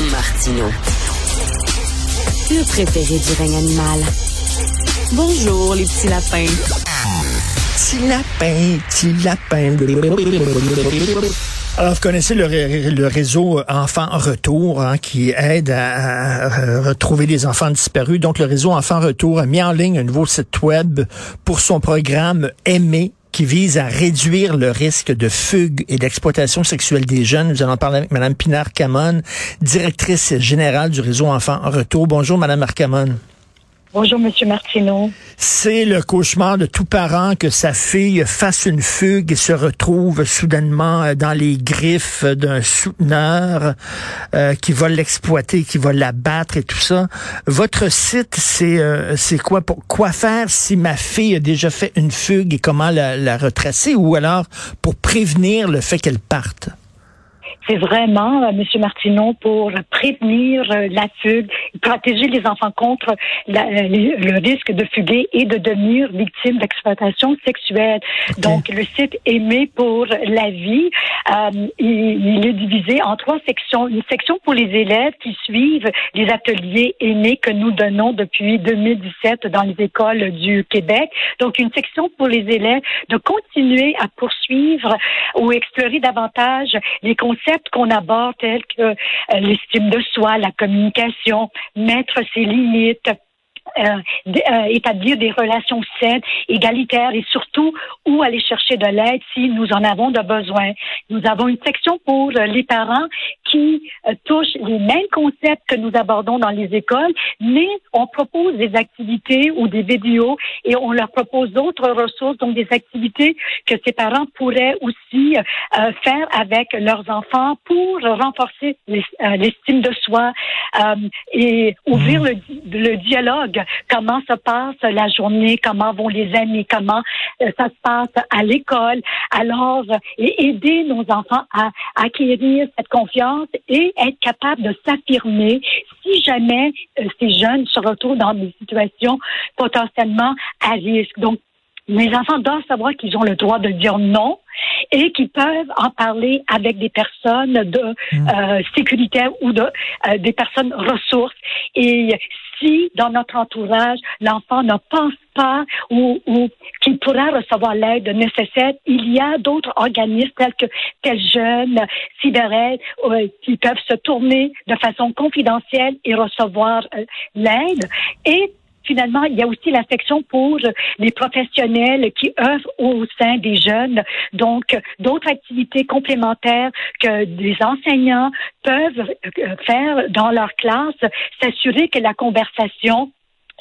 Martino. Le préféré du règne animal. Bonjour, les petits lapins. Petit lapin, petit lapin. Alors, vous connaissez le, réseau Enfants Retour hein, qui aide à, retrouver des enfants disparus. Donc, le réseau Enfants Retour a mis en ligne un nouveau site web pour son programme Aimer qui vise à réduire le risque de fugue et d'exploitation sexuelle des jeunes. Nous allons parler avec Mme Pinar Camon, directrice générale du réseau Enfants Retour. Bonjour, Mme Arcamon. Bonjour, Monsieur Martineau. C'est le cauchemar de tout parent que sa fille fasse une fugue et se retrouve soudainement dans les griffes d'un souteneur euh, qui va l'exploiter, qui va l'abattre et tout ça. Votre site, c'est euh, c'est quoi? Pour quoi faire si ma fille a déjà fait une fugue et comment la retracer? Ou alors pour prévenir le fait qu'elle parte? C'est vraiment, euh, M. Martineau, pour prévenir euh, la fugue, protéger les enfants contre la, euh, le risque de fuguer et de devenir victime d'exploitation sexuelle. Donc, le site Aimé pour la vie, euh, il, il, est divisé en trois sections. Une section pour les élèves qui suivent les ateliers aimés que nous donnons depuis 2017 dans les écoles du Québec. Donc, une section pour les élèves de continuer à poursuivre ou explorer davantage les concepts qu'on aborde tels que euh, l'estime de soi, la communication, mettre ses limites, euh, euh, établir des relations saines, égalitaires et surtout où aller chercher de l'aide si nous en avons de besoin. Nous avons une section pour les parents qui euh, touche les mêmes concepts que nous abordons dans les écoles, mais on propose des activités ou des vidéos et on leur propose d'autres ressources, donc des activités que ces parents pourraient aussi euh, faire avec leurs enfants pour renforcer euh, l'estime de soi et ouvrir le, le dialogue. Comment se passe la journée, comment vont les amis, comment euh, ça se passe à l'école? Alors, et aider nos enfants à, acquérir cette confiance et être capable de s'affirmer si jamais euh, ces jeunes se retrouvent dans des situations potentiellement à risque. Donc, mes enfants doivent savoir qu'ils ont le droit de dire non et qu'ils peuvent en parler avec des personnes de mmh. euh, sécurité ou de euh, des personnes ressources. Et si dans notre entourage l'enfant ne pense pas ou, ou qu'il pourra recevoir l'aide nécessaire, il y a d'autres organismes tels que Tel Jeune, Cyberel, euh, qui peuvent se tourner de façon confidentielle et recevoir euh, l'aide. Et finalement, il y a aussi la section pour les professionnels qui œuvrent au sein des jeunes. Donc, d'autres activités complémentaires que des enseignants peuvent euh, faire dans leur classe, s'assurer que la conversation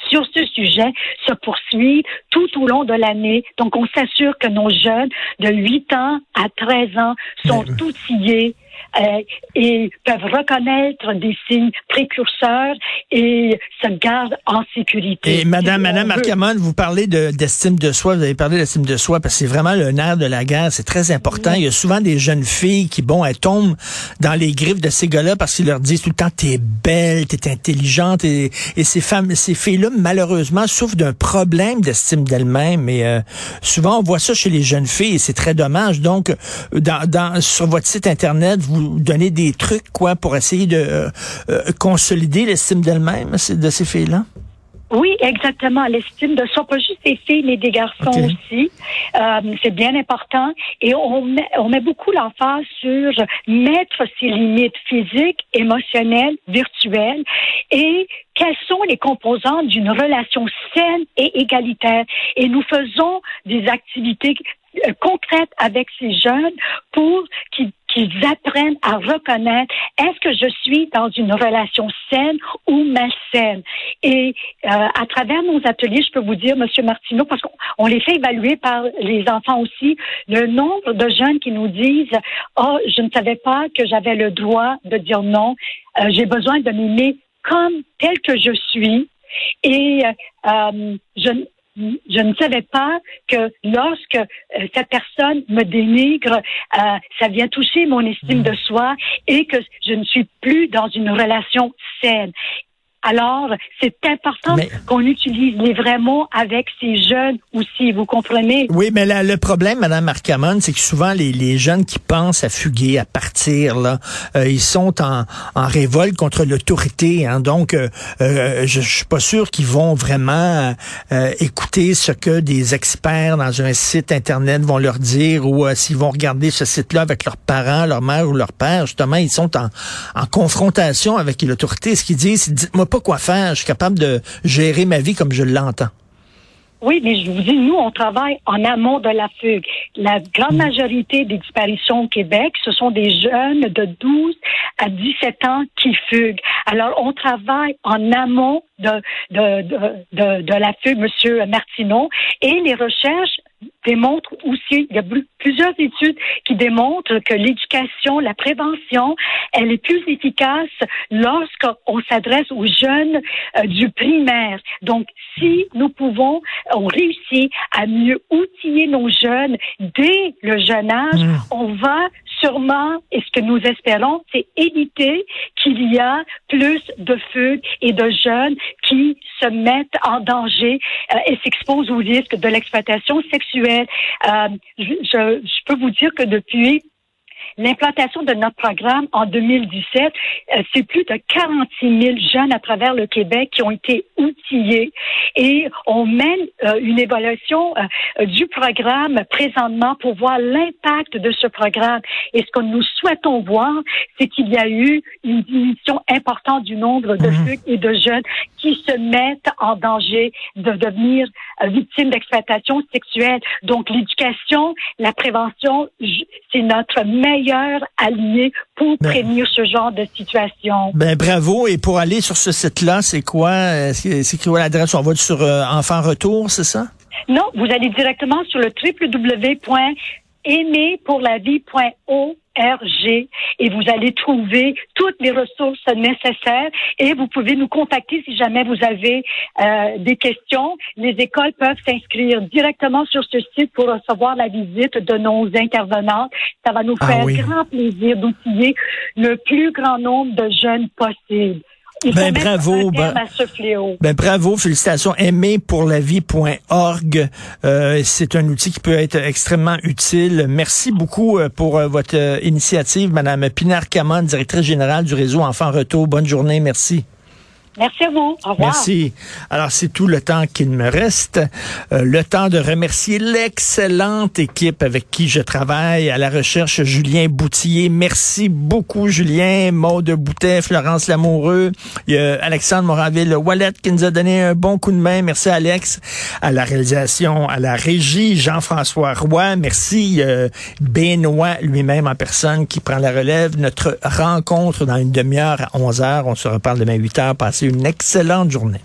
sur ce sujet se poursuit tout au long de l'année. Donc, on s'assure que nos jeunes de 8 ans à 13 ans sont outillés euh, et peuvent reconnaître des signes précurseurs et se gardent en sécurité. Et Madame, Madame Arcamon, vous parlez d'estime de, soi, vous avez parlé d'estime de soi parce que c'est vraiment le nerf de la guerre, c'est très important. Il y a souvent des jeunes filles qui, bon, elles tombent dans les griffes de ces gars-là parce qu'ils leur disent tout le temps t'es belle, t'es intelligente et, et ces femmes, ces filles-là, malheureusement, souffrent d'un problème d'estime d'elles-mêmes. Et euh, souvent, on voit ça chez les jeunes filles et c'est très dommage. Donc, dans, dans, sur votre site internet, vous donnez des trucs quoi pour essayer de euh, euh, consolider l'estime d'elle-même de ces filles-là? Oui, exactement. L'estime de soi, pas juste des filles, mais des garçons okay. aussi. Euh, c'est bien important. Et on met, on met beaucoup l'emphase sur mettre ses limites physiques, émotionnelles, virtuelles et quelles sont les composantes d'une relation saine et égalitaire? Et nous faisons des activités concrètes avec ces jeunes pour qu'ils qu'ils apprennent à reconnaître est-ce que je suis dans une relation saine ou malsaine? Et euh, à travers nos ateliers, je peux vous dire, Monsieur Martineau, parce qu'on les fait évaluer par les enfants aussi, le nombre de jeunes qui nous disent oh je ne savais pas que j'avais le droit de dire non, euh, j'ai besoin de m'aimer comme tel que je suis. Et euh, je, je ne savais pas que lorsque euh, cette personne me dénigre, euh, ça vient toucher mon estime de soi et que je ne suis plus dans une relation saine. Alors, c'est important qu'on utilise les vrais mots avec ces jeunes aussi, vous comprenez? Oui, mais là, le problème, Madame Marcamon, c'est que souvent les, les, jeunes qui pensent à fuguer, à partir, là, euh, ils sont en, en révolte contre l'autorité. Hein, donc, euh, euh, je, je suis pas sûr qu'ils vont vraiment écouter ce que des experts dans un site internet vont leur dire ou s'ils vont regarder ce site-là avec leurs parents, leur mère ou leur père. Justement, ils sont en, en confrontation avec l'autorité. Ce qu'ils disent, dites-moi pas quoi faire. Je suis capable de gérer ma vie comme je l'entends. Oui, mais je vous dis, nous, on travaille en amont de la fugue. La grande mm. majorité des disparitions au Québec, ce sont des jeunes de 12 à 17 ans qui fuguent. Alors, on travaille en amont de, de, de, de, la fugue, Monsieur Martineau, et les recherches démontrent aussi, il y a plusieurs études qui démontrent que l'éducation, la prévention, elle est plus efficace lorsqu'on s'adresse aux jeunes euh, du primaire. Donc, si nous pouvons, on réussit à mieux outiller nos jeunes dès le jeune âge, mmh. on va sûrement, et ce que nous espérons, c'est éviter qu'il y a plus de fugues et de jeunes qui se mettent en danger euh, et s'exposent au risque de l'exploitation sexuelle. Euh, je, je peux vous dire que depuis L'implantation de notre programme en 2017, euh, c'est plus de 46 000 jeunes à travers le Québec qui ont été outillés et on mène euh, une évaluation euh, du programme présentement pour voir l'impact de ce programme. Et ce que nous souhaitons voir, c'est qu'il y a eu une diminution importante du nombre de mmh. fugues et de jeunes qui se mettent en danger de devenir victimes d'exploitation sexuelle. Donc l'éducation, la prévention, c'est notre meilleur alliés pour ben. prévenir ce genre de situation. Ben bravo. Et pour aller sur ce site-là, c'est quoi? C'est quoi l'adresse? On va sur euh, Enfant Retour, c'est ça? Non, vous allez directement sur le www.aimerpourlavie.org RG et vous allez trouver toutes les ressources nécessaires et vous pouvez nous contacter si jamais vous avez euh, des questions. Les écoles peuvent s'inscrire directement sur ce site pour recevoir la visite de nos intervenants. Ça va nous ah faire grand plaisir d'outiller le plus grand nombre de jeunes possible ben, bravo. Ben, ben, bravo, félicitations. Aimerpourlavie.org. Euh, c'est un outil qui peut être extrêmement utile. Merci beaucoup euh, pour euh, votre euh, initiative, Madame Pinar Camon, directrice générale du réseau Enfants Retour. Bonne journée. Merci. Merci à vous. Au revoir. Merci. Alors, c'est tout le temps qu'il me reste. Euh, le temps de remercier l'excellente équipe avec qui je travaille à la recherche, Julien Boutier. Merci beaucoup, Julien. Maude Boutet, Florence Lamoureux. Il y a Alexandre Moraville Wallet qui nous a donné un bon coup de main. Merci, Alex. À la réalisation, à la régie, Jean-François Roy. Merci, euh, Benoît lui-même en personne qui prend la relève. Notre rencontre dans une demi-heure à 11 heures. On se reparle demain 8 heures. Passez une excellente journée.